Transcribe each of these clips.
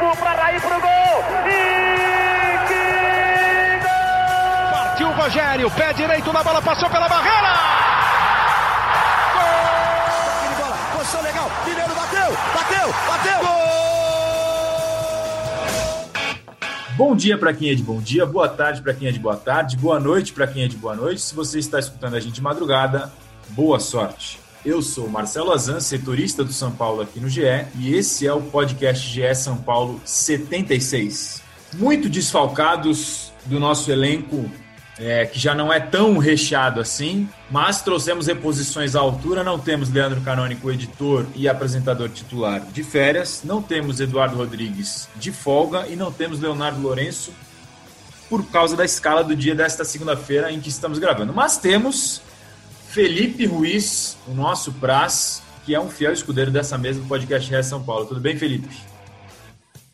Ronaldo para Raí pro gol. E que gol! Partiu o Rogério, pé direito na bola, passou pela barreira. Gol! bola, posição legal. Mineiro bateu, bateu, bateu. Gol! Bom dia para quem é de bom dia, boa tarde para quem é de boa tarde, boa noite para quem é de boa noite. Se você está escutando a gente de madrugada, boa sorte. Eu sou Marcelo Azan, setorista do São Paulo aqui no GE, e esse é o podcast GE São Paulo 76. Muito desfalcados do nosso elenco é, que já não é tão recheado assim, mas trouxemos reposições à altura. Não temos Leandro Canônico, editor e apresentador titular de férias, não temos Eduardo Rodrigues de folga e não temos Leonardo Lourenço por causa da escala do dia desta segunda-feira em que estamos gravando. Mas temos Felipe Ruiz, o nosso Praz, que é um fiel escudeiro dessa mesa do podcast Ré São Paulo. Tudo bem, Felipe?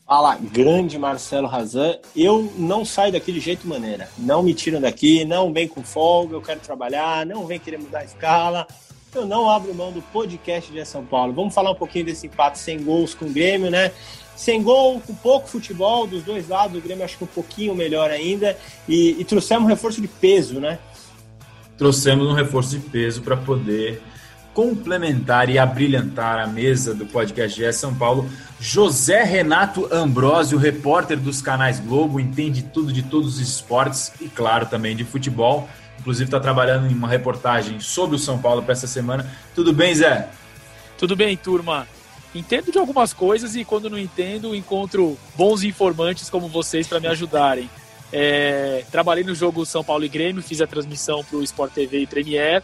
Fala, grande Marcelo Razan. Eu não saio daqui de jeito maneira. Não me tiram daqui, não vem com folga, eu quero trabalhar, não vem querer mudar a escala. Eu não abro mão do podcast de São Paulo. Vamos falar um pouquinho desse empate sem gols com o Grêmio, né? Sem gol, com pouco futebol dos dois lados, o Grêmio acho que um pouquinho melhor ainda. E, e trouxemos um reforço de peso, né? Trouxemos um reforço de peso para poder complementar e abrilhantar a mesa do podcast GE São Paulo, José Renato Ambrosio, repórter dos canais Globo, entende tudo de todos os esportes e, claro, também de futebol. Inclusive, está trabalhando em uma reportagem sobre o São Paulo para essa semana. Tudo bem, Zé? Tudo bem, turma. Entendo de algumas coisas e, quando não entendo, encontro bons informantes como vocês para me ajudarem. É, trabalhei no jogo São Paulo e Grêmio, fiz a transmissão para o Sport TV e Premier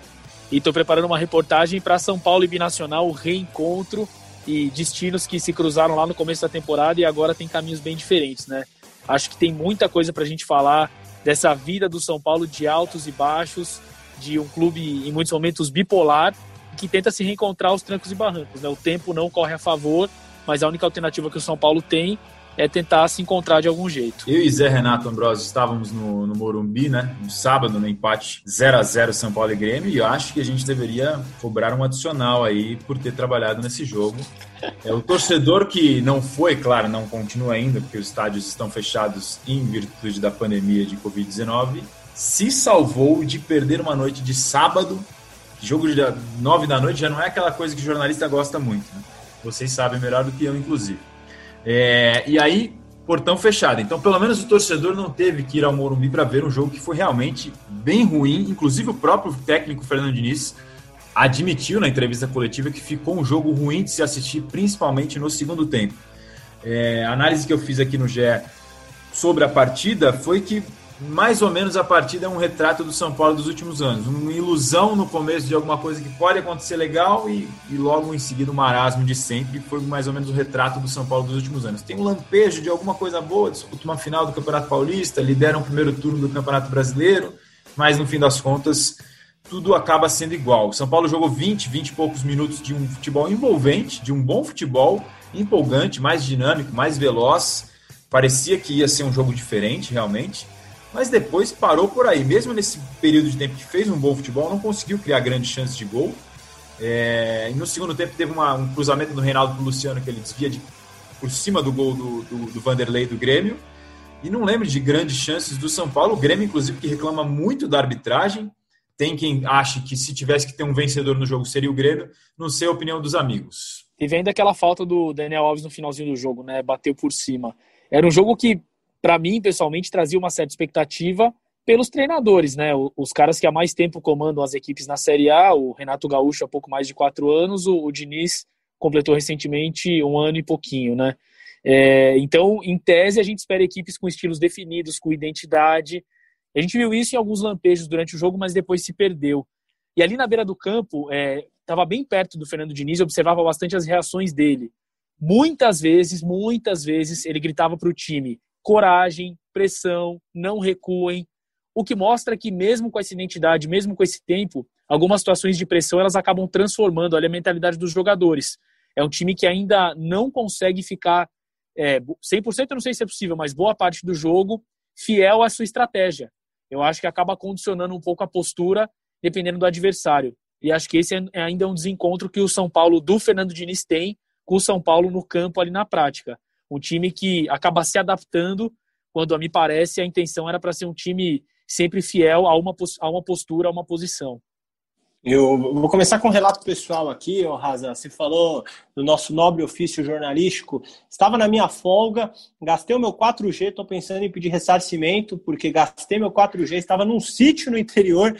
e estou preparando uma reportagem para São Paulo e Binacional, o reencontro e destinos que se cruzaram lá no começo da temporada e agora tem caminhos bem diferentes, né? Acho que tem muita coisa para a gente falar dessa vida do São Paulo de altos e baixos, de um clube em muitos momentos bipolar, que tenta se reencontrar aos trancos e barrancos. Né? O tempo não corre a favor, mas a única alternativa que o São Paulo tem é tentar se encontrar de algum jeito. Eu e Zé Renato Ambrosio estávamos no, no Morumbi, né? No sábado, no empate 0 a 0 São Paulo e Grêmio, e eu acho que a gente deveria cobrar um adicional aí por ter trabalhado nesse jogo. É o torcedor que não foi, claro, não continua ainda, porque os estádios estão fechados em virtude da pandemia de Covid-19, se salvou de perder uma noite de sábado. Jogo de 9 da noite já não é aquela coisa que o jornalista gosta muito, né? Vocês sabem melhor do que eu, inclusive. É, e aí, portão fechado. Então, pelo menos o torcedor não teve que ir ao Morumbi para ver um jogo que foi realmente bem ruim. Inclusive, o próprio técnico Fernando Diniz admitiu na entrevista coletiva que ficou um jogo ruim de se assistir, principalmente no segundo tempo. É, a análise que eu fiz aqui no GE sobre a partida foi que mais ou menos a partida é um retrato do São Paulo dos últimos anos. Uma ilusão no começo de alguma coisa que pode acontecer legal e, e logo em seguida o um marasmo de sempre. Foi mais ou menos o retrato do São Paulo dos últimos anos. Tem um lampejo de alguma coisa boa, disputa uma final do Campeonato Paulista, lidera um primeiro turno do Campeonato Brasileiro, mas no fim das contas tudo acaba sendo igual. O São Paulo jogou 20, 20 e poucos minutos de um futebol envolvente, de um bom futebol, empolgante, mais dinâmico, mais veloz. Parecia que ia ser um jogo diferente, realmente mas depois parou por aí. Mesmo nesse período de tempo que fez um bom futebol, não conseguiu criar grandes chances de gol. É, e no segundo tempo teve uma, um cruzamento do Reinaldo pro Luciano que ele desvia de, por cima do gol do, do, do Vanderlei do Grêmio. E não lembro de grandes chances do São Paulo. O Grêmio, inclusive, que reclama muito da arbitragem. Tem quem ache que se tivesse que ter um vencedor no jogo seria o Grêmio. Não sei a opinião dos amigos. E vem daquela falta do Daniel Alves no finalzinho do jogo, né? Bateu por cima. Era um jogo que para mim, pessoalmente, trazia uma certa expectativa pelos treinadores, né? Os caras que há mais tempo comandam as equipes na Série A, o Renato Gaúcho há pouco mais de quatro anos, o, o Diniz completou recentemente um ano e pouquinho, né? É, então, em tese, a gente espera equipes com estilos definidos, com identidade. A gente viu isso em alguns lampejos durante o jogo, mas depois se perdeu. E ali na beira do campo, estava é, bem perto do Fernando Diniz, observava bastante as reações dele. Muitas vezes, muitas vezes, ele gritava para o time: coragem, pressão, não recuem. O que mostra que mesmo com essa identidade, mesmo com esse tempo, algumas situações de pressão elas acabam transformando a mentalidade dos jogadores. É um time que ainda não consegue ficar é, 100% eu não sei se é possível, mas boa parte do jogo fiel à sua estratégia. Eu acho que acaba condicionando um pouco a postura dependendo do adversário. E acho que esse é ainda um desencontro que o São Paulo do Fernando Diniz tem com o São Paulo no campo ali na prática Um time que acaba se adaptando quando, a me parece, a intenção era para ser um time sempre fiel a uma, a uma postura, a uma posição. Eu vou começar com um relato pessoal aqui, oh, Raza. Você falou do nosso nobre ofício jornalístico. Estava na minha folga, gastei o meu 4G, estou pensando em pedir ressarcimento, porque gastei meu 4G, estava num sítio no interior,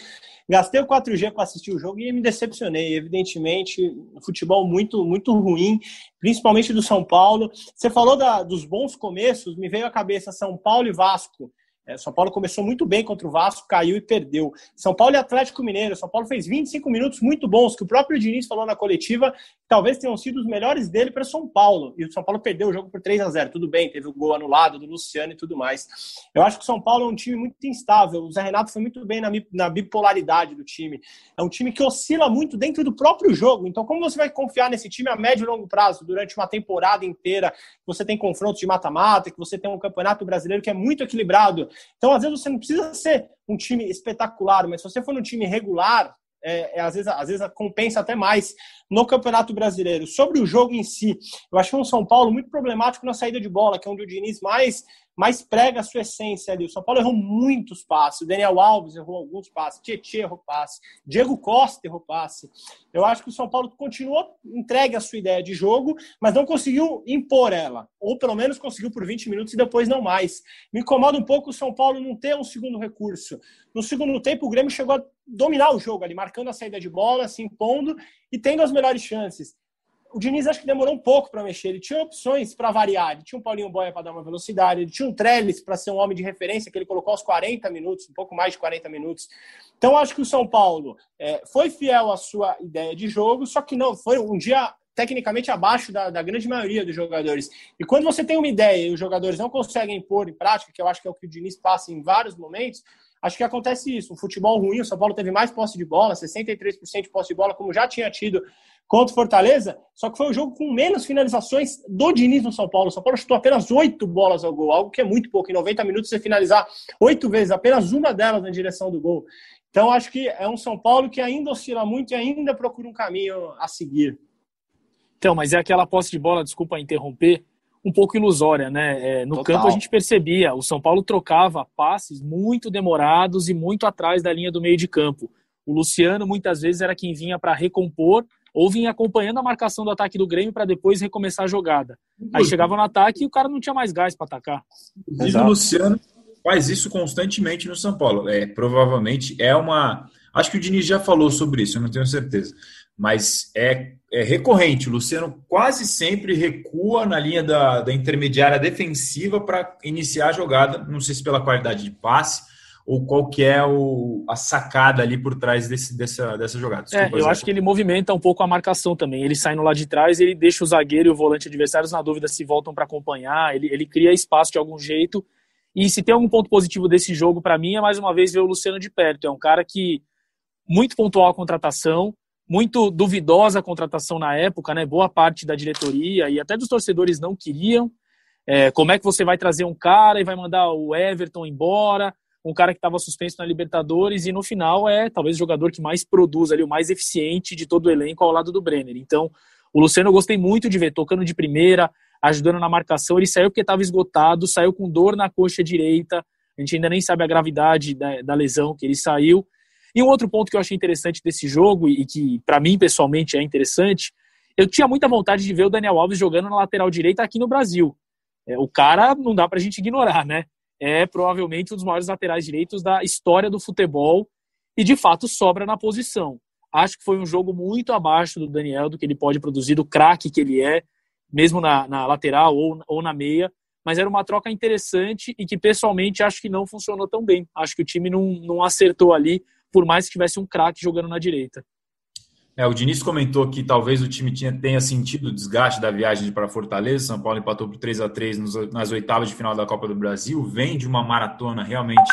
gastei o 4G para assistir o jogo e me decepcionei. Evidentemente, futebol muito, muito ruim, principalmente do São Paulo. Você falou da, dos bons começos, me veio à cabeça São Paulo e Vasco é, São Paulo começou muito bem contra o Vasco, caiu e perdeu. São Paulo e Atlético Mineiro. São Paulo fez 25 minutos muito bons, que o próprio Diniz falou na coletiva, talvez tenham sido os melhores dele para São Paulo. E o São Paulo perdeu o jogo por 3 a 0 Tudo bem, teve o gol anulado do Luciano e tudo mais. Eu acho que o São Paulo é um time muito instável. O Zé Renato foi muito bem na, na bipolaridade do time. É um time que oscila muito dentro do próprio jogo. Então, como você vai confiar nesse time a médio e longo prazo, durante uma temporada inteira, que você tem confrontos de mata-mata, que você tem um campeonato brasileiro que é muito equilibrado? Então, às vezes, você não precisa ser um time espetacular, mas se você for um time regular, é, é, às, vezes, às vezes compensa até mais no Campeonato Brasileiro. Sobre o jogo em si, eu acho um São Paulo muito problemático na saída de bola, que é onde o Diniz mais mais prega a sua essência ali. O São Paulo errou muitos passes. O Daniel Alves errou alguns passes. Tietchan errou passe. Diego Costa errou passe. Eu acho que o São Paulo continuou entregue a sua ideia de jogo, mas não conseguiu impor ela. Ou pelo menos conseguiu por 20 minutos e depois não mais. Me incomoda um pouco o São Paulo não ter um segundo recurso. No segundo tempo, o Grêmio chegou a dominar o jogo ali, marcando a saída de bola, se impondo e tendo as melhores chances o Diniz acho que demorou um pouco para mexer. Ele tinha opções para variar. Ele tinha um Paulinho Boia para dar uma velocidade, ele tinha um Trellis para ser um homem de referência, que ele colocou aos 40 minutos, um pouco mais de 40 minutos. Então, acho que o São Paulo é, foi fiel à sua ideia de jogo, só que não foi um dia tecnicamente abaixo da, da, grande maioria dos jogadores. E quando você tem uma ideia e os jogadores não conseguem pôr em prática, que eu acho que é o que o Diniz passa em vários momentos, acho que acontece isso. Um futebol ruim, o São Paulo teve mais posse de bola, 63% de posse de bola, como já tinha tido contra o Fortaleza, só que foi um jogo com menos finalizações do Diniz no São Paulo. O São Paulo chutou apenas oito bolas ao gol, algo que é muito pouco. Em 90 minutos você finalizar oito vezes, apenas uma delas na direção do gol. Então acho que é um São Paulo que ainda oscila muito e ainda procura um caminho a seguir. Então, mas é aquela posse de bola, desculpa interromper, um pouco ilusória, né? É, no Total. campo a gente percebia, o São Paulo trocava passes muito demorados e muito atrás da linha do meio de campo. O Luciano muitas vezes era quem vinha para recompor ou vinha acompanhando a marcação do ataque do Grêmio para depois recomeçar a jogada. Aí chegava no ataque e o cara não tinha mais gás para atacar. Inclusive o Luciano faz isso constantemente no São Paulo. É, provavelmente é uma. Acho que o Diniz já falou sobre isso, eu não tenho certeza. Mas é, é recorrente. O Luciano quase sempre recua na linha da, da intermediária defensiva para iniciar a jogada. Não sei se pela qualidade de passe ou qual que é o, a sacada ali por trás desse, dessa, dessa jogada. Desculpa, é, eu acho que ele movimenta um pouco a marcação também. Ele sai no lado de trás, ele deixa o zagueiro e o volante adversários na dúvida se voltam para acompanhar, ele, ele cria espaço de algum jeito. E se tem algum ponto positivo desse jogo, para mim, é mais uma vez ver o Luciano de perto. É um cara que muito pontual a contratação, muito duvidosa a contratação na época, né? Boa parte da diretoria e até dos torcedores não queriam. É, como é que você vai trazer um cara e vai mandar o Everton embora? um cara que estava suspenso na Libertadores e no final é talvez o jogador que mais produz ali, o mais eficiente de todo o elenco ao lado do Brenner. Então, o Luciano eu gostei muito de ver, tocando de primeira, ajudando na marcação. Ele saiu porque estava esgotado, saiu com dor na coxa direita. A gente ainda nem sabe a gravidade da, da lesão que ele saiu. E um outro ponto que eu achei interessante desse jogo, e que para mim pessoalmente é interessante, eu tinha muita vontade de ver o Daniel Alves jogando na lateral direita aqui no Brasil. É, o cara não dá para a gente ignorar, né? é provavelmente um dos maiores laterais direitos da história do futebol e de fato sobra na posição. Acho que foi um jogo muito abaixo do Daniel, do que ele pode produzir, do craque que ele é, mesmo na, na lateral ou, ou na meia. Mas era uma troca interessante e que pessoalmente acho que não funcionou tão bem. Acho que o time não, não acertou ali, por mais que tivesse um craque jogando na direita. É, o Diniz comentou que talvez o time tinha, tenha sentido o desgaste da viagem para Fortaleza. São Paulo empatou por 3 a 3 nas oitavas de final da Copa do Brasil. Vem de uma maratona realmente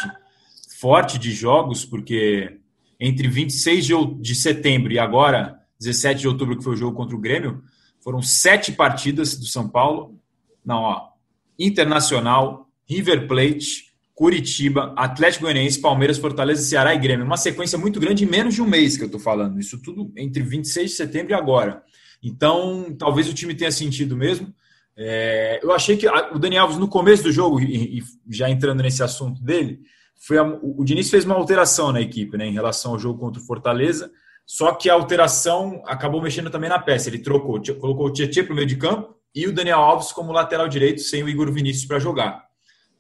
forte de jogos, porque entre 26 de, de setembro e agora, 17 de outubro, que foi o jogo contra o Grêmio, foram sete partidas do São Paulo. Não, ó. Internacional, River Plate, Curitiba, Atlético Goianiense, Palmeiras, Fortaleza, Ceará e Grêmio. Uma sequência muito grande em menos de um mês que eu estou falando. Isso tudo entre 26 de setembro e agora. Então, talvez o time tenha sentido mesmo. É, eu achei que a, o Daniel Alves, no começo do jogo, e, e já entrando nesse assunto dele, foi a, o, o Diniz fez uma alteração na equipe né, em relação ao jogo contra o Fortaleza, só que a alteração acabou mexendo também na peça. Ele trocou, colocou o Tietchan para o meio de campo e o Daniel Alves como lateral direito, sem o Igor Vinícius para jogar.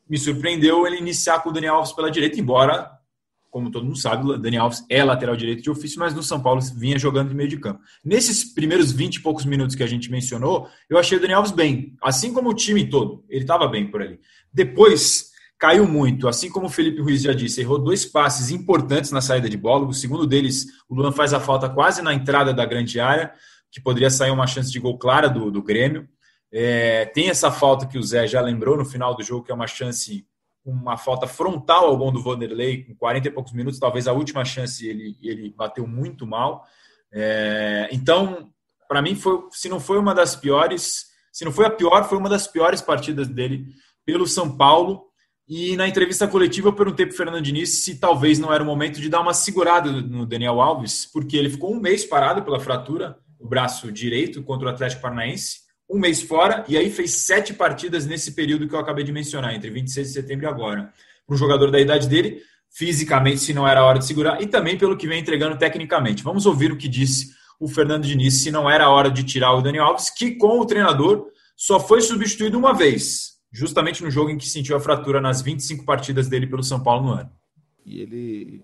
Me surpreendeu ele iniciar com o Daniel Alves pela direita, embora como todo mundo sabe, o Daniel Alves é lateral direito de ofício, mas no São Paulo vinha jogando de meio de campo. Nesses primeiros 20 e poucos minutos que a gente mencionou, eu achei o Daniel Alves bem, assim como o time todo, ele estava bem por ali. Depois, caiu muito, assim como o Felipe Ruiz já disse, errou dois passes importantes na saída de bola, o segundo deles, o Luan faz a falta quase na entrada da grande área, que poderia sair uma chance de gol clara do, do Grêmio. É, tem essa falta que o Zé já lembrou no final do jogo, que é uma chance uma falta frontal ao gol do Vanderlei, com 40 e poucos minutos, talvez a última chance ele, ele bateu muito mal. É, então, para mim, foi, se não foi uma das piores, se não foi a pior, foi uma das piores partidas dele pelo São Paulo. E na entrevista coletiva eu perguntei para o Fernando Diniz se talvez não era o momento de dar uma segurada no Daniel Alves, porque ele ficou um mês parado pela fratura, o braço direito contra o Atlético Paranaense um mês fora, e aí fez sete partidas nesse período que eu acabei de mencionar, entre 26 de setembro e agora. Para um jogador da idade dele, fisicamente, se não era hora de segurar, e também pelo que vem entregando tecnicamente. Vamos ouvir o que disse o Fernando Diniz, se não era hora de tirar o Daniel Alves, que com o treinador só foi substituído uma vez, justamente no jogo em que sentiu a fratura nas 25 partidas dele pelo São Paulo no ano. E ele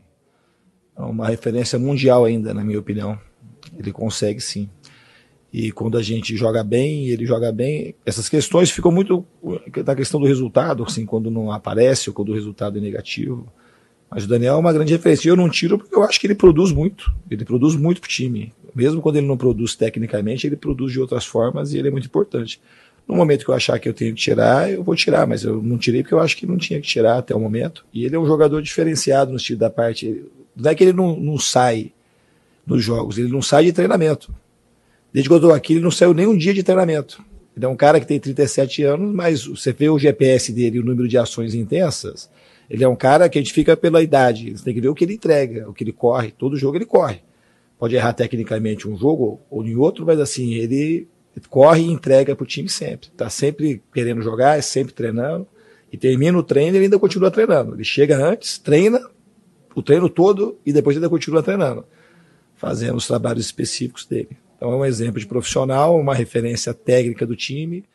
é uma referência mundial ainda, na minha opinião. Ele consegue sim. E quando a gente joga bem, ele joga bem, essas questões ficam muito da questão do resultado, assim, quando não aparece ou quando o resultado é negativo. Mas o Daniel é uma grande referência. Eu não tiro porque eu acho que ele produz muito. Ele produz muito pro time. Mesmo quando ele não produz tecnicamente, ele produz de outras formas e ele é muito importante. No momento que eu achar que eu tenho que tirar, eu vou tirar, mas eu não tirei porque eu acho que não tinha que tirar até o momento. E ele é um jogador diferenciado no estilo da parte. Não é que ele não, não sai nos jogos, ele não sai de treinamento. Desde que eu estou aqui, ele não saiu nem um dia de treinamento. Ele é um cara que tem 37 anos, mas você vê o GPS dele, o número de ações intensas, ele é um cara que a gente fica pela idade. Você tem que ver o que ele entrega, o que ele corre. Todo jogo ele corre. Pode errar tecnicamente um jogo ou em outro, mas assim, ele corre e entrega para o time sempre. Está sempre querendo jogar, é sempre treinando. E termina o treino e ele ainda continua treinando. Ele chega antes, treina o treino todo e depois ainda continua treinando, fazendo os trabalhos específicos dele. Então é um exemplo de profissional, uma referência técnica do time.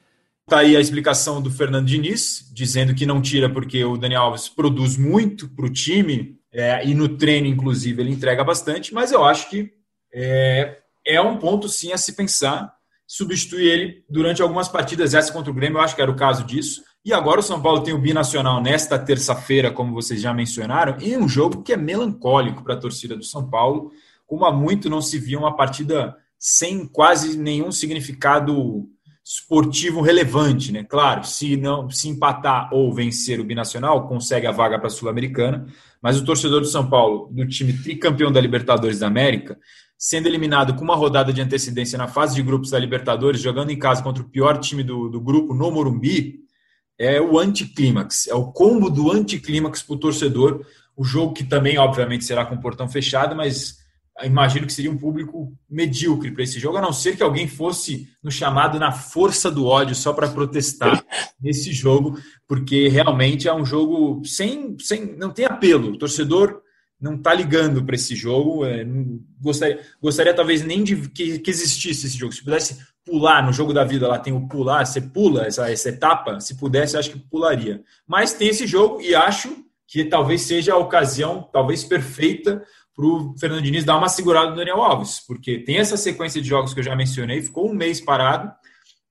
Está aí a explicação do Fernando Diniz, dizendo que não tira porque o Daniel Alves produz muito para o time é, e no treino, inclusive, ele entrega bastante, mas eu acho que é, é um ponto sim a se pensar substituir ele durante algumas partidas. Essa contra o Grêmio, eu acho que era o caso disso. E agora o São Paulo tem o binacional nesta terça-feira, como vocês já mencionaram, em um jogo que é melancólico para a torcida do São Paulo. Como há muito não se via uma partida sem quase nenhum significado esportivo relevante, né? Claro, se não se empatar ou vencer o binacional, consegue a vaga para a Sul-Americana, mas o torcedor do São Paulo, do time tricampeão da Libertadores da América, sendo eliminado com uma rodada de antecedência na fase de grupos da Libertadores, jogando em casa contra o pior time do, do grupo no Morumbi, é o anticlímax, é o combo do anticlímax para o torcedor. O jogo que também, obviamente, será com o portão fechado, mas imagino que seria um público medíocre para esse jogo, a não ser que alguém fosse no chamado na força do ódio só para protestar nesse jogo, porque realmente é um jogo sem, sem não tem apelo. O torcedor não está ligando para esse jogo. É, gostaria, gostaria talvez nem de que, que, existisse esse jogo. Se pudesse pular no jogo da vida, lá tem o pular, você pula essa, essa etapa. Se pudesse, acho que pularia. Mas tem esse jogo e acho que talvez seja a ocasião, talvez perfeita para o Fernando Diniz dar uma segurada no Daniel Alves, porque tem essa sequência de jogos que eu já mencionei, ficou um mês parado,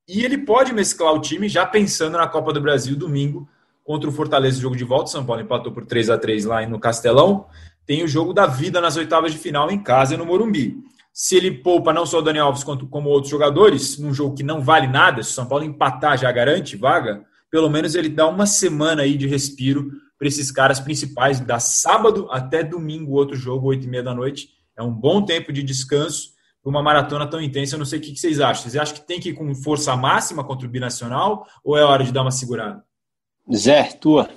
e ele pode mesclar o time já pensando na Copa do Brasil domingo contra o Fortaleza, jogo de volta. São Paulo empatou por 3 a 3 lá no Castelão. Tem o jogo da vida nas oitavas de final em casa no Morumbi. Se ele poupa não só o Daniel Alves quanto como outros jogadores, num jogo que não vale nada, se o São Paulo empatar já garante vaga, pelo menos ele dá uma semana aí de respiro para esses caras principais, da sábado até domingo, outro jogo, oito e meia da noite. É um bom tempo de descanso para uma maratona tão intensa. Eu não sei o que vocês acham. Vocês acham que tem que ir com força máxima contra o Binacional ou é hora de dar uma segurada? Zé, tua.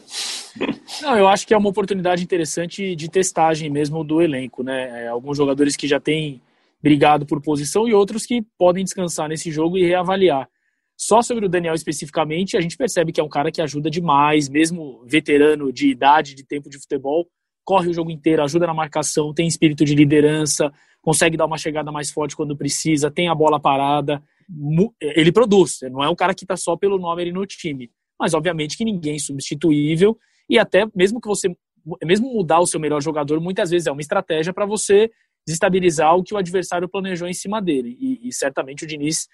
Não, eu acho que é uma oportunidade interessante de testagem mesmo do elenco, né? É, alguns jogadores que já têm brigado por posição e outros que podem descansar nesse jogo e reavaliar. Só sobre o Daniel especificamente, a gente percebe que é um cara que ajuda demais, mesmo veterano de idade, de tempo de futebol, corre o jogo inteiro, ajuda na marcação, tem espírito de liderança, consegue dar uma chegada mais forte quando precisa, tem a bola parada. Ele produz, não é um cara que está só pelo nome ali no time. Mas obviamente que ninguém é substituível e até mesmo que você mesmo mudar o seu melhor jogador, muitas vezes é uma estratégia para você desestabilizar o que o adversário planejou em cima dele. E, e certamente o Diniz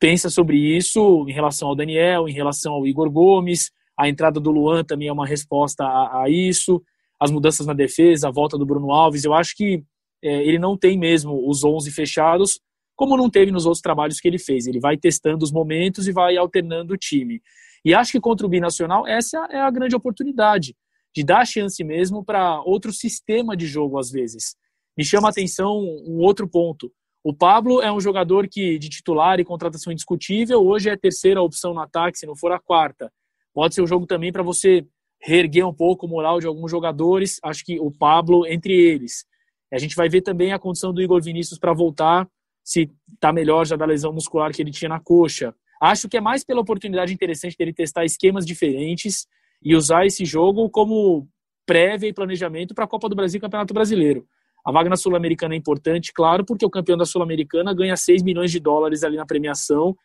pensa sobre isso em relação ao Daniel, em relação ao Igor Gomes. A entrada do Luan também é uma resposta a, a isso. As mudanças na defesa, a volta do Bruno Alves. Eu acho que é, ele não tem mesmo os 11 fechados, como não teve nos outros trabalhos que ele fez. Ele vai testando os momentos e vai alternando o time. E acho que contra o Binacional, essa é a grande oportunidade de dar chance mesmo para outro sistema de jogo, às vezes. Me chama a atenção um outro ponto. O Pablo é um jogador que, de titular e contratação indiscutível, hoje é a terceira opção no ataque, se não for a quarta. Pode ser um jogo também para você reerguer um pouco o moral de alguns jogadores, acho que o Pablo entre eles. A gente vai ver também a condição do Igor Vinícius para voltar, se está melhor já da lesão muscular que ele tinha na coxa. Acho que é mais pela oportunidade interessante dele testar esquemas diferentes e usar esse jogo como prévia e planejamento para a Copa do Brasil e Campeonato Brasileiro. A vaga na Sul-Americana é importante, claro, porque o campeão da Sul-Americana ganha 6 milhões de dólares ali na premiação.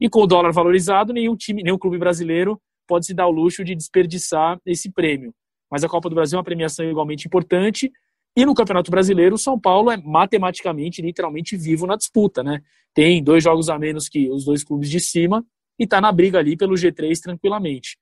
E com o dólar valorizado, nenhum time, nenhum clube brasileiro pode se dar o luxo de desperdiçar esse prêmio. Mas a Copa do Brasil é uma premiação igualmente importante. E no Campeonato Brasileiro, o São Paulo é matematicamente, literalmente vivo na disputa, né? Tem dois jogos a menos que os dois clubes de cima e está na briga ali pelo G3 tranquilamente.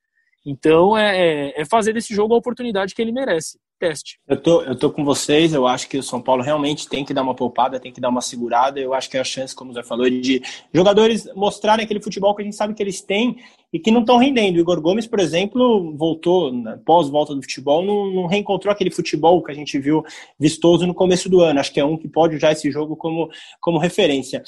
Então é, é, é fazer desse jogo a oportunidade que ele merece teste. Eu tô, eu tô com vocês, eu acho que o São Paulo realmente tem que dar uma poupada, tem que dar uma segurada. Eu acho que é a chance, como Zé falou, de jogadores mostrarem aquele futebol que a gente sabe que eles têm e que não estão rendendo. O Igor Gomes, por exemplo, voltou, né, pós-volta do futebol, não, não, reencontrou aquele futebol que a gente viu vistoso no começo do ano. Acho que é um que pode usar esse jogo como, como referência.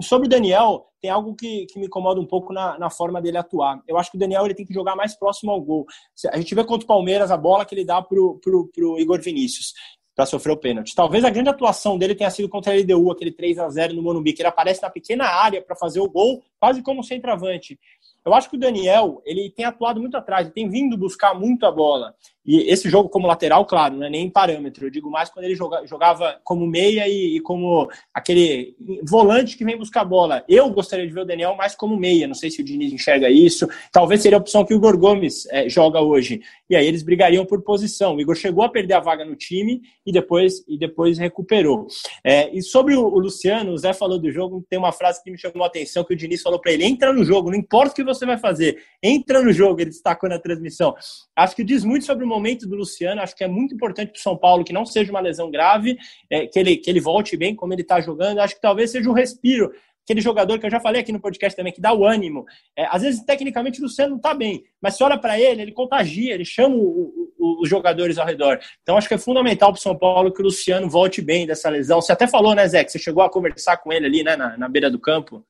Sobre o Daniel, tem algo que, que me incomoda um pouco na, na, forma dele atuar. Eu acho que o Daniel ele tem que jogar mais próximo ao gol. A gente vê contra o Palmeiras a bola que ele dá pro, pro, pro Igor Vinícius para sofrer o pênalti. Talvez a grande atuação dele tenha sido contra a LDU, aquele 3 a 0 no Monumbi, que ele aparece na pequena área para fazer o gol, quase como centroavante. Eu acho que o Daniel, ele tem atuado muito atrás, ele tem vindo buscar muito a bola. E esse jogo como lateral, claro, não é nem parâmetro. Eu digo mais quando ele joga, jogava como meia e, e, como aquele volante que vem buscar a bola. Eu gostaria de ver o Daniel mais como meia. Não sei se o Diniz enxerga isso. Talvez seria a opção que o Igor Gomes é, joga hoje. E aí eles brigariam por posição. O Igor chegou a perder a vaga no time e depois, e depois recuperou. É, e sobre o, Luciano, o Zé falou do jogo, tem uma frase que me chamou a atenção que o Diniz falou para ele: entra no jogo, não importa o que você vai fazer, entra no jogo. Ele destacou na transmissão. Acho que diz muito sobre o momento do Luciano, acho que é muito importante para o São Paulo que não seja uma lesão grave, é, que, ele, que ele volte bem como ele está jogando. Acho que talvez seja um respiro. Aquele jogador que eu já falei aqui no podcast também, que dá o ânimo. É, às vezes, tecnicamente, o Luciano não está bem, mas se olha para ele, ele contagia, ele chama o, o, os jogadores ao redor. Então, acho que é fundamental para o São Paulo que o Luciano volte bem dessa lesão. Você até falou, né, Zé, que você chegou a conversar com ele ali, né, na, na beira do campo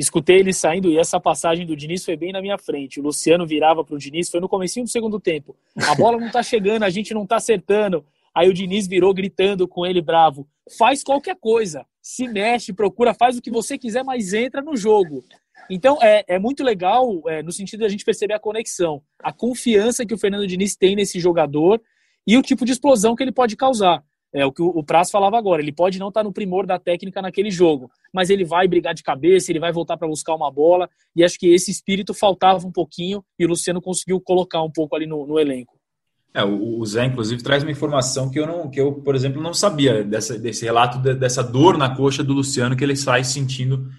escutei ele saindo e essa passagem do Diniz foi bem na minha frente. O Luciano virava para o Diniz, foi no comecinho do segundo tempo. A bola não está chegando, a gente não está acertando. Aí o Diniz virou gritando com ele bravo: faz qualquer coisa, se mexe, procura, faz o que você quiser, mas entra no jogo. Então é, é muito legal é, no sentido de a gente perceber a conexão, a confiança que o Fernando Diniz tem nesse jogador e o tipo de explosão que ele pode causar. É o que o Praz falava agora. Ele pode não estar no primor da técnica naquele jogo, mas ele vai brigar de cabeça, ele vai voltar para buscar uma bola. E acho que esse espírito faltava um pouquinho e o Luciano conseguiu colocar um pouco ali no, no elenco. É, o Zé, inclusive, traz uma informação que eu, não, que eu por exemplo, não sabia dessa, desse relato de, dessa dor na coxa do Luciano que ele sai sentindo.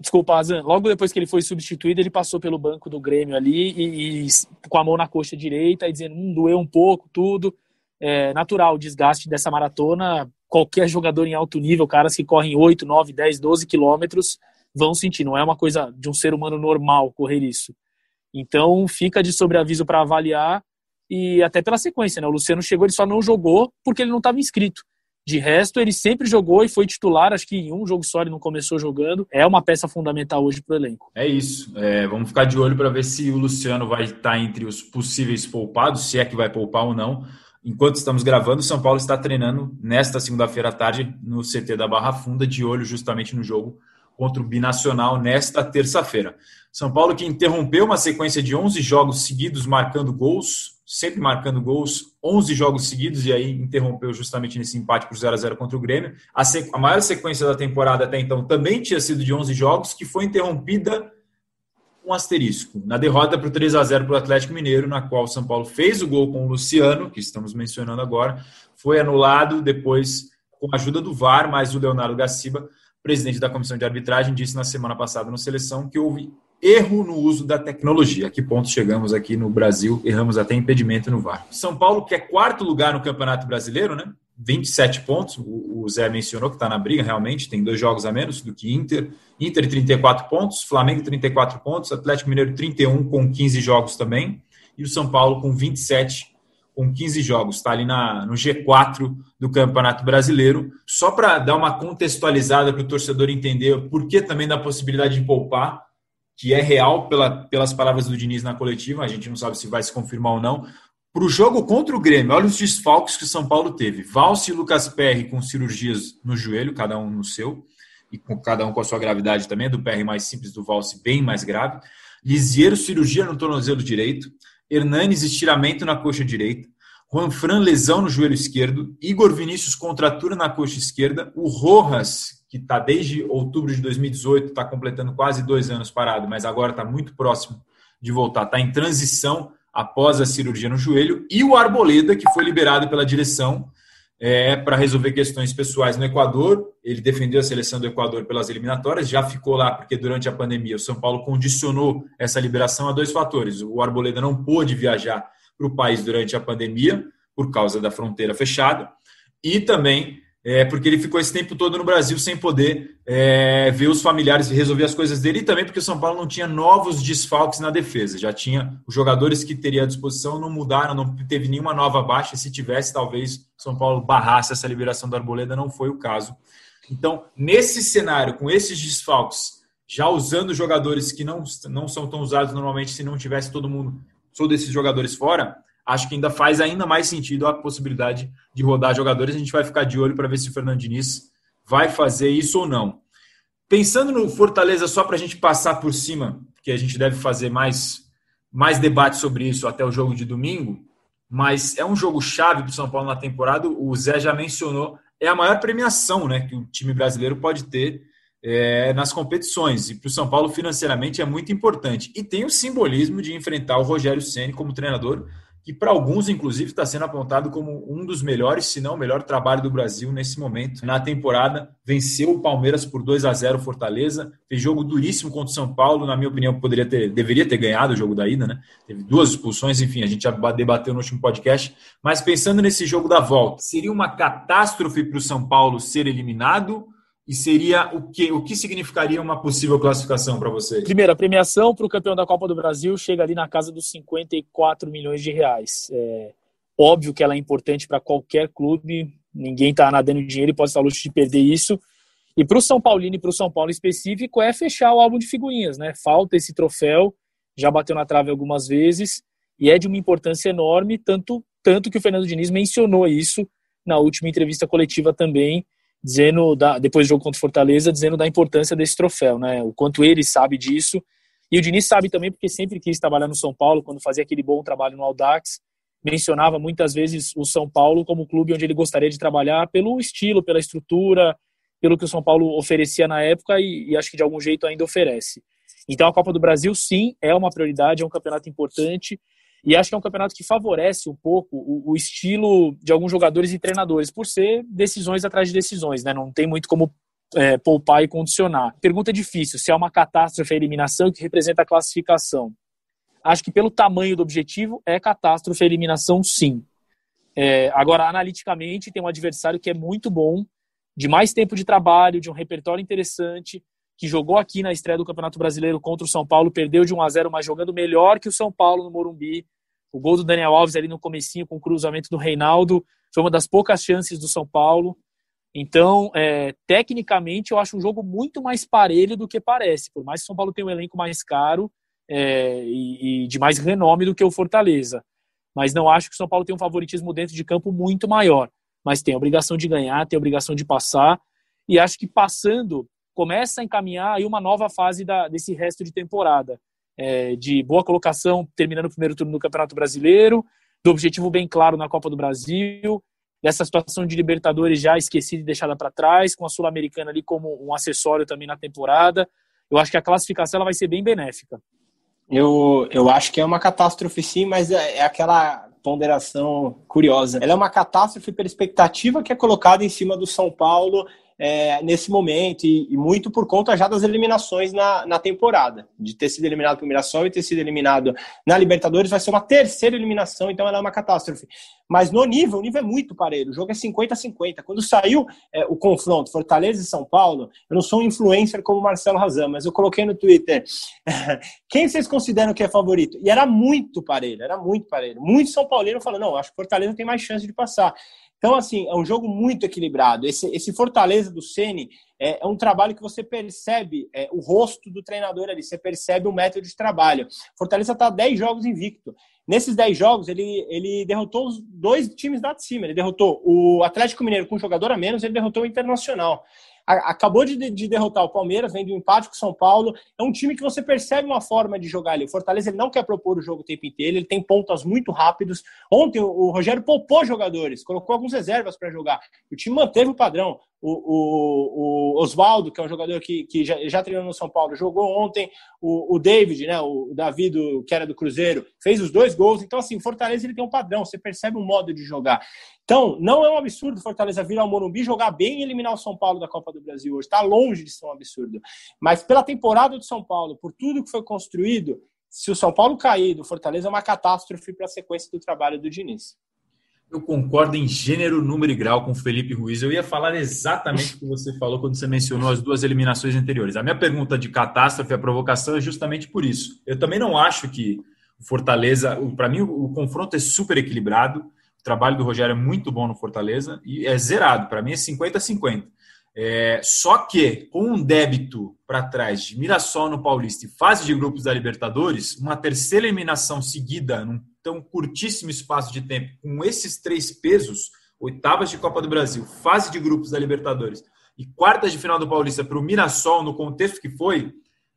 Desculpa, Azan, logo depois que ele foi substituído, ele passou pelo banco do Grêmio ali e, e com a mão na coxa direita e dizendo, hum, doeu um pouco, tudo é natural o desgaste dessa maratona. Qualquer jogador em alto nível, caras que correm 8, 9, 10, 12 quilômetros, vão sentir. Não é uma coisa de um ser humano normal correr isso. Então, fica de sobreaviso para avaliar e até pela sequência, né? O Luciano chegou, ele só não jogou porque ele não estava inscrito. De resto, ele sempre jogou e foi titular. Acho que em um jogo só ele não começou jogando. É uma peça fundamental hoje para o elenco. É isso. É, vamos ficar de olho para ver se o Luciano vai estar entre os possíveis poupados, se é que vai poupar ou não enquanto estamos gravando, o São Paulo está treinando nesta segunda-feira à tarde no CT da Barra Funda, de olho justamente no jogo contra o Binacional nesta terça-feira. São Paulo que interrompeu uma sequência de 11 jogos seguidos marcando gols, sempre marcando gols, 11 jogos seguidos, e aí interrompeu justamente nesse empate por 0 a 0 contra o Grêmio. A, a maior sequência da temporada até então também tinha sido de 11 jogos, que foi interrompida um asterisco. Na derrota por 3 a 0 para o Atlético Mineiro, na qual o São Paulo fez o gol com o Luciano, que estamos mencionando agora, foi anulado depois com a ajuda do VAR, mas o Leonardo Gaciba, presidente da comissão de arbitragem, disse na semana passada no Seleção que houve erro no uso da tecnologia. A que ponto chegamos aqui no Brasil? Erramos até impedimento no VAR. São Paulo, que é quarto lugar no Campeonato Brasileiro, né? 27 pontos. O Zé mencionou que está na briga, realmente, tem dois jogos a menos do que Inter. Inter 34 pontos, Flamengo 34 pontos, Atlético Mineiro 31 com 15 jogos também, e o São Paulo com 27 com 15 jogos, está ali na, no G4 do Campeonato Brasileiro. Só para dar uma contextualizada para o torcedor entender por que também da possibilidade de poupar, que é real pela, pelas palavras do Diniz na coletiva, a gente não sabe se vai se confirmar ou não. Para o jogo contra o Grêmio, olha os desfalques que o São Paulo teve. Valse e Lucas Perry com cirurgias no joelho, cada um no seu, e com cada um com a sua gravidade também, do Perry mais simples, do Valse bem mais grave. Lisieiro, cirurgia no tornozelo direito. Hernanes, estiramento na coxa direita. Juan Fran, lesão no joelho esquerdo. Igor Vinícius, contratura na coxa esquerda. O Rojas, que está desde outubro de 2018, está completando quase dois anos parado, mas agora está muito próximo de voltar. Está em transição após a cirurgia no joelho. E o Arboleda, que foi liberado pela direção é, para resolver questões pessoais no Equador. Ele defendeu a seleção do Equador pelas eliminatórias, já ficou lá porque durante a pandemia o São Paulo condicionou essa liberação a dois fatores. O Arboleda não pôde viajar para o país durante a pandemia, por causa da fronteira fechada, e também é, porque ele ficou esse tempo todo no Brasil sem poder é, ver os familiares e resolver as coisas dele, e também porque o São Paulo não tinha novos desfalques na defesa, já tinha os jogadores que teria à disposição, não mudaram, não teve nenhuma nova baixa, se tivesse, talvez o São Paulo barrasse essa liberação do Arboleda, não foi o caso. Então, nesse cenário, com esses desfalques, já usando jogadores que não, não são tão usados normalmente se não tivesse todo mundo, todos esses jogadores fora, acho que ainda faz ainda mais sentido a possibilidade de rodar jogadores. A gente vai ficar de olho para ver se o Fernando Diniz vai fazer isso ou não. Pensando no Fortaleza, só para a gente passar por cima, que a gente deve fazer mais, mais debate sobre isso até o jogo de domingo, mas é um jogo chave para o São Paulo na temporada. O Zé já mencionou, é a maior premiação né, que o time brasileiro pode ter é, nas competições. E para o São Paulo, financeiramente, é muito importante. E tem o simbolismo de enfrentar o Rogério Ceni como treinador que para alguns, inclusive, está sendo apontado como um dos melhores, se não o melhor trabalho do Brasil nesse momento. Na temporada, venceu o Palmeiras por 2 a 0 Fortaleza, fez jogo duríssimo contra o São Paulo, na minha opinião, poderia ter, deveria ter ganhado o jogo da ida, né? Teve duas expulsões, enfim, a gente já debateu no último podcast. Mas pensando nesse jogo da volta, seria uma catástrofe para o São Paulo ser eliminado? E seria o que, o que significaria uma possível classificação para vocês? Primeiro, a premiação para o campeão da Copa do Brasil chega ali na casa dos 54 milhões de reais. É óbvio que ela é importante para qualquer clube, ninguém está nadando dinheiro e pode estar luxo de perder isso. E para o São Paulino e para o São Paulo específico é fechar o álbum de figurinhas, né? Falta esse troféu, já bateu na trave algumas vezes e é de uma importância enorme, tanto, tanto que o Fernando Diniz mencionou isso na última entrevista coletiva também, dizendo da, depois do jogo contra o Fortaleza, dizendo da importância desse troféu, né? O quanto ele sabe disso. E o Diniz sabe também porque sempre quis trabalhar no São Paulo, quando fazia aquele bom trabalho no Audax, mencionava muitas vezes o São Paulo como o clube onde ele gostaria de trabalhar pelo estilo, pela estrutura, pelo que o São Paulo oferecia na época e, e acho que de algum jeito ainda oferece. Então a Copa do Brasil sim é uma prioridade, é um campeonato importante e acho que é um campeonato que favorece um pouco o, o, estilo de alguns jogadores e treinadores, por ser decisões atrás de decisões, né? Não tem muito como é, poupar e condicionar. Pergunta difícil: se é uma catástrofe a eliminação que representa a classificação. Acho que pelo tamanho do objetivo, é catástrofe a eliminação, sim. É, agora, analiticamente, tem um adversário que é muito bom, de mais tempo de trabalho, de um repertório interessante, que jogou aqui na estreia do Campeonato Brasileiro contra o São Paulo, perdeu de 1 a 0, mas jogando melhor que o São Paulo no Morumbi. O gol do Daniel Alves ali no comecinho com o cruzamento do Reinaldo foi uma das poucas chances do São Paulo. Então, é, tecnicamente, eu acho um jogo muito mais parelho do que parece. Por mais que o São Paulo tenha um elenco mais caro é, e, e, de mais renome do que o Fortaleza. Mas não acho que o São Paulo tem um favoritismo dentro de campo muito maior. Mas tem a obrigação de ganhar, tem a obrigação de passar. E acho que passando começa a encaminhar aí uma nova fase da, desse resto de temporada. É, de boa colocação, terminando o primeiro turno do Campeonato Brasileiro, do objetivo bem claro na Copa do Brasil, dessa situação de Libertadores já esquecida e deixada para trás, com a Sul-Americana ali como um acessório também na temporada. Eu acho que a classificação ela vai ser bem benéfica. Eu, eu acho que é uma catástrofe sim, mas é, é aquela ponderação curiosa. Ela é uma catástrofe pela expectativa que é colocada em cima do São Paulo é, nesse momento, e, e, muito por conta já das eliminações na, na temporada, de ter sido eliminado pelo Mirassol e ter sido eliminado na Libertadores, vai ser uma terceira eliminação, então ela é uma catástrofe. Mas no nível, o nível é muito parelho, o jogo é 50 a 50. Quando saiu é, o confronto Fortaleza e São Paulo, eu não sou um influencer como Marcelo Razan, mas eu coloquei no Twitter quem vocês consideram que é favorito? E era muito parelho, era muito parelho. Muitos São Paulinos falam, não, acho que Fortaleza tem mais chance de passar. Então, assim, é um jogo muito equilibrado. Esse, esse Fortaleza do Ceni é, é, um trabalho que você percebe é, o rosto do treinador ali, você percebe o método de trabalho. Fortaleza está 10 jogos invicto. Nesses 10 jogos, ele, ele derrotou os dois times de cima. Ele derrotou o Atlético Mineiro com um jogador a menos, ele derrotou o Internacional acabou de, de, derrotar o Palmeiras, vem do empate com o São Paulo. É um time que você percebe uma forma de jogar ali. O Fortaleza ele não quer propor o jogo o tempo inteiro, ele tem pontas muito rápidos. Ontem o Rogério poupou jogadores, colocou algumas reservas para jogar. O time manteve o padrão. O, o, o Oswaldo, que é um jogador que, que já, já treinou no São Paulo, jogou ontem. O, o David, né, o Davi, do, que era do Cruzeiro, fez os dois gols. Então, assim, o Fortaleza ele tem um padrão, você percebe um modo de jogar. Então, não é um absurdo Fortaleza vir ao Morumbi, jogar bem e eliminar o São Paulo da Copa do Brasil hoje. Está longe de ser um absurdo. Mas pela temporada do São Paulo, por tudo que foi construído, se o São Paulo cair do Fortaleza, é uma catástrofe para a sequência do trabalho do Diniz. Eu concordo em gênero, número e grau com o Felipe Ruiz. Eu ia falar exatamente o que você falou quando você mencionou as duas eliminações anteriores. A minha pergunta de catástrofe, a provocação, é justamente por isso. Eu também não acho que o Fortaleza, para mim, o confronto é super equilibrado. O trabalho do Rogério é muito bom no Fortaleza e é zerado. Para mim é 50-50. É, só que com um débito para trás de Mirassol no Paulista e fase de grupos da Libertadores, uma terceira eliminação seguida num tão curtíssimo espaço de tempo, com esses três pesos, oitavas de Copa do Brasil, fase de grupos da Libertadores e quartas de final do Paulista para o Mirassol, no contexto que foi,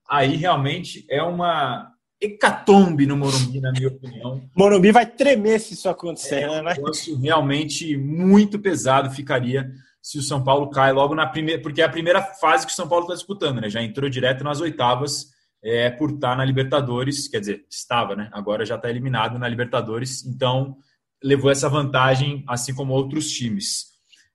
aí realmente é uma hecatombe no Morumbi, na minha opinião. Morumbi vai tremer se isso acontecer, é um né? negócio realmente muito pesado ficaria se o São Paulo cai logo na primeira, porque é a primeira fase que o São Paulo está disputando, né? Já entrou direto nas oitavas é, por estar tá na Libertadores, quer dizer, estava, né? Agora já está eliminado na Libertadores, então levou essa vantagem, assim como outros times.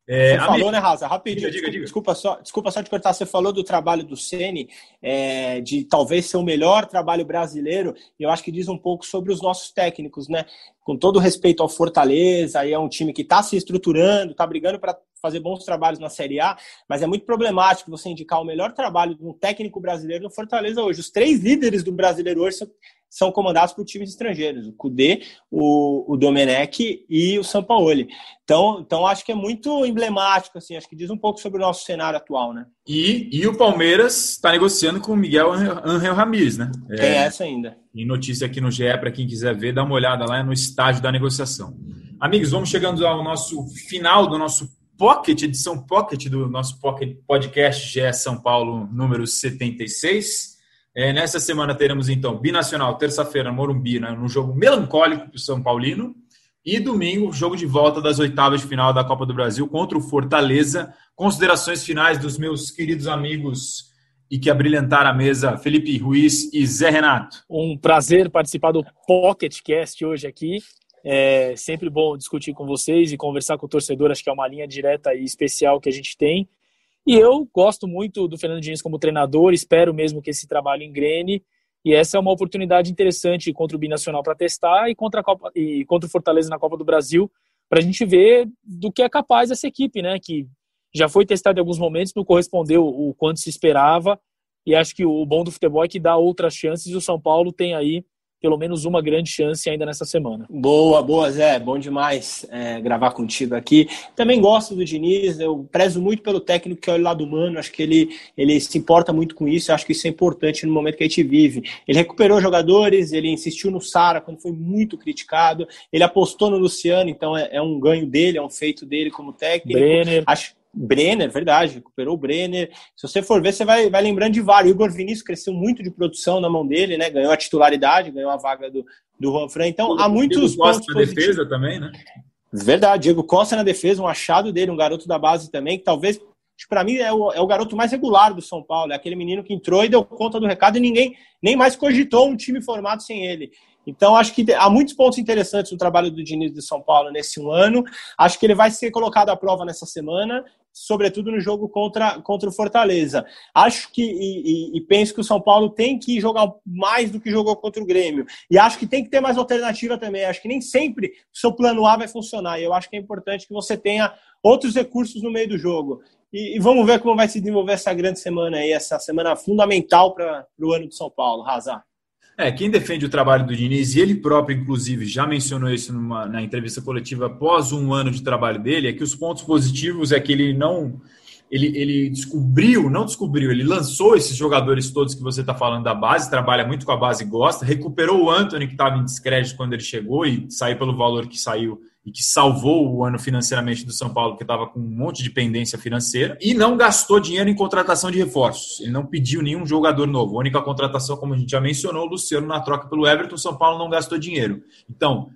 É, você falou, né, Raza? Rapidinho, diga, desculpa, diga. desculpa, só, desculpa só te cortar. Você falou do trabalho do Ceni, é, de talvez ser o melhor trabalho brasileiro, e eu acho que diz um pouco sobre os nossos técnicos, né? Com todo respeito ao Fortaleza, aí é um time que está se estruturando, está brigando para fazer bons trabalhos na Série A, mas é muito problemático você indicar o melhor trabalho de um técnico brasileiro no Fortaleza hoje. Os três líderes do brasileiro hoje são, são comandados por times estrangeiros, o Cudê, o, o Domenech e o Sampaoli. Então, então acho que é muito emblemático, assim, acho que diz um pouco sobre o nosso cenário atual, né? E, e o Palmeiras está negociando com o Miguel Angel Ramírez, né? Tem é, essa ainda. Em notícia aqui no GE, para quem quiser ver, dá uma olhada lá no estágio da negociação. Amigos, vamos chegando ao nosso final do nosso Pocket, edição Pocket do nosso Pocket Podcast GE São Paulo, número 76. É, nessa semana teremos, então, Binacional, terça-feira, Morumbi, né, no jogo melancólico para o São Paulino. E domingo, jogo de volta das oitavas de final da Copa do Brasil contra o Fortaleza. Considerações finais dos meus queridos amigos e que abrilhantaram a mesa, Felipe Ruiz e Zé Renato. Um prazer participar do Pocket Cast hoje aqui. É sempre bom discutir com vocês e conversar com o torcedor, acho que é uma linha direta e especial que a gente tem. E eu gosto muito do Fernando Diniz como treinador, espero mesmo que esse trabalho engrene. E essa é uma oportunidade interessante contra o Binacional para testar e contra, a Copa, e contra o Fortaleza na Copa do Brasil, para a gente ver do que é capaz essa equipe, né? Que já foi testada em alguns momentos, não correspondeu o quanto se esperava. E acho que o bom do futebol é que dá outras chances e o São Paulo tem aí pelo menos uma grande chance ainda nessa semana. Boa, boa, Zé. Bom demais é, gravar contigo aqui. Também gosto do Diniz, eu prezo muito pelo técnico que é o lado humano, acho que ele, ele se importa muito com isso, acho que isso é importante no momento que a gente vive. Ele recuperou jogadores, ele insistiu no Sara quando foi muito criticado, ele apostou no Luciano, então é, é um ganho dele, é um feito dele como técnico. Brenner. Acho Brenner, verdade, recuperou o Brenner. Se você for ver, você vai, vai lembrando de vários. O Igor Vinícius cresceu muito de produção na mão dele, né? Ganhou a titularidade, ganhou a vaga do, do Juan Fran. Então, há muitos Diego Costa na defesa também, né? Verdade, Diego Costa na defesa, um achado dele, um garoto da base também, que talvez, para mim, é o, é o garoto mais regular do São Paulo. É aquele menino que entrou e deu conta do recado e ninguém nem mais cogitou um time formado sem ele. Então, acho que há muitos pontos interessantes no trabalho do Diniz de São Paulo nesse um ano. Acho que ele vai ser colocado à prova nessa semana, sobretudo no jogo contra, contra o Fortaleza. Acho que e, e, penso que o São Paulo tem que jogar mais do que jogou contra o Grêmio. E acho que tem que ter mais alternativa também. Acho que nem sempre o seu plano A vai funcionar. E eu acho que é importante que você tenha outros recursos no meio do jogo. E, e vamos ver como vai se desenvolver essa grande semana aí, essa semana fundamental para o ano de São Paulo, Razar. É, quem defende o trabalho do Diniz, e ele próprio, inclusive, já mencionou isso numa, na entrevista coletiva após um ano de trabalho dele, é que os pontos positivos é que ele não. Ele, ele descobriu, não descobriu, ele lançou esses jogadores todos que você está falando da base, trabalha muito com a base e gosta, recuperou o Anthony, que estava em descrédito quando ele chegou e saiu pelo valor que saiu e que salvou o ano financeiramente do São Paulo, que estava com um monte de pendência financeira, e não gastou dinheiro em contratação de reforços. Ele não pediu nenhum jogador novo. A única contratação, como a gente já mencionou, o Luciano na troca pelo Everton, São Paulo não gastou dinheiro. Então,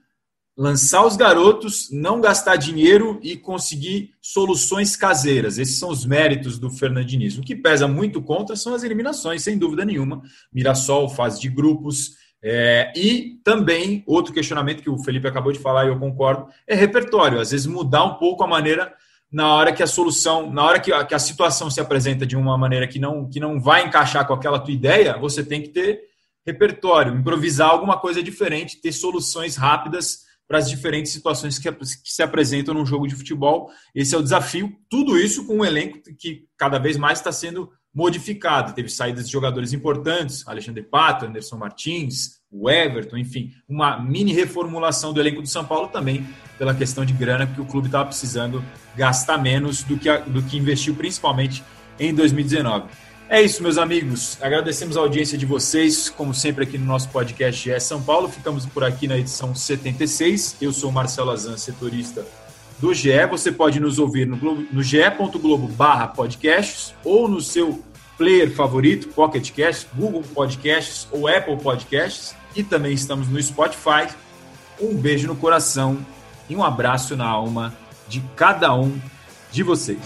lançar os garotos, não gastar dinheiro e conseguir soluções caseiras. Esses são os méritos do Fernandinho. O que pesa muito contra são as eliminações, sem dúvida nenhuma. Mirassol, fase de grupos, é, e também, outro questionamento que o Felipe acabou de falar e eu concordo, é repertório. Às vezes mudar um pouco a maneira na hora que a solução, na hora que a, que a situação se apresenta de uma maneira que não, que não vai encaixar com aquela tua ideia, você tem que ter repertório, improvisar alguma coisa diferente, ter soluções rápidas para as diferentes situações que, se apresentam num jogo de futebol. Esse é o desafio. Tudo isso com um elenco que cada vez mais está sendo modificado. Teve saídas de jogadores importantes, Alexandre Pato, Anderson Martins, o Everton, enfim, uma mini reformulação do elenco do São Paulo também pela questão de grana, que o clube estava precisando gastar menos do que, do que investiu, principalmente em 2019. É isso, meus amigos. Agradecemos a audiência de vocês, como sempre aqui no nosso podcast GE São Paulo. Ficamos por aqui na edição 76. Eu sou Marcelo Azan, setorista do GE. Você pode nos ouvir no, no ge.globo barra podcasts ou no seu player favorito, Pocket Casts, Google Podcasts ou Apple Podcasts. E também estamos no Spotify. Um beijo no coração e um abraço na alma de cada um de vocês.